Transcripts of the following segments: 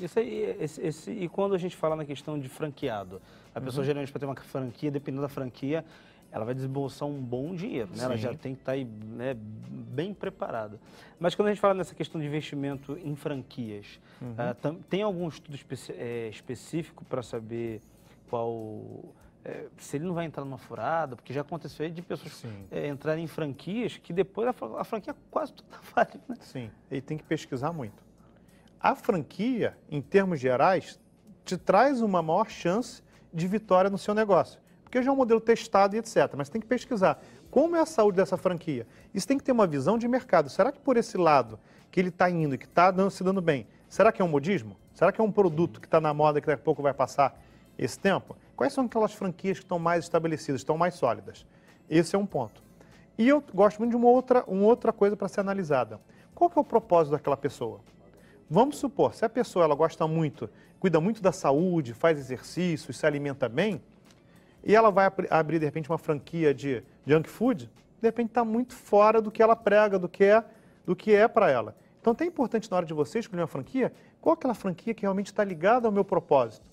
Isso aí, esse, esse, e quando a gente fala na questão de franqueado, a pessoa uhum. geralmente para ter uma franquia, dependendo da franquia, ela vai desembolsar um bom dinheiro, né? Ela já tem que estar tá aí, né, bem preparada. Mas quando a gente fala nessa questão de investimento em franquias, uhum. uh, tem algum estudo é, específico para saber qual é, se ele não vai entrar numa furada, porque já aconteceu de pessoas é, entrarem em franquias que depois a, a franquia quase toda vale. Né? Sim, ele tem que pesquisar muito. A franquia, em termos gerais, te traz uma maior chance de vitória no seu negócio porque já é um modelo testado e etc. Mas tem que pesquisar como é a saúde dessa franquia. Isso tem que ter uma visão de mercado. Será que por esse lado que ele está indo, que está se dando bem, será que é um modismo? Será que é um produto que está na moda que daqui a pouco vai passar esse tempo? Quais são aquelas franquias que estão mais estabelecidas, estão mais sólidas? Esse é um ponto. E eu gosto muito de uma outra, uma outra coisa para ser analisada. Qual que é o propósito daquela pessoa? Vamos supor, se a pessoa ela gosta muito, cuida muito da saúde, faz exercício, se alimenta bem, e ela vai abrir, de repente, uma franquia de junk food, de repente está muito fora do que ela prega, do que é, do que é para ela. Então, é importante na hora de você escolher uma franquia, qual é aquela franquia que realmente está ligada ao meu propósito?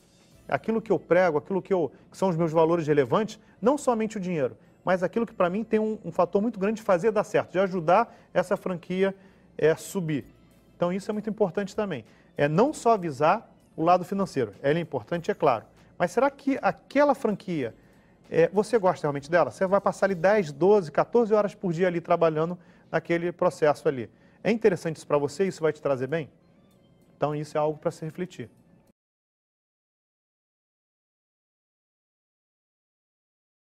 Aquilo que eu prego, aquilo que, eu, que são os meus valores relevantes, não somente o dinheiro, mas aquilo que para mim tem um, um, fator muito grande de fazer dar certo, de ajudar essa franquia é, subir. Então, isso é muito importante também. É não só avisar o lado financeiro, ele é importante, é claro, mas será que aquela franquia, é, você gosta realmente dela? Você vai passar ali 10, 12, 14 horas por dia ali trabalhando naquele processo ali. É interessante isso para você? Isso vai te trazer bem? Então, isso é algo para se refletir.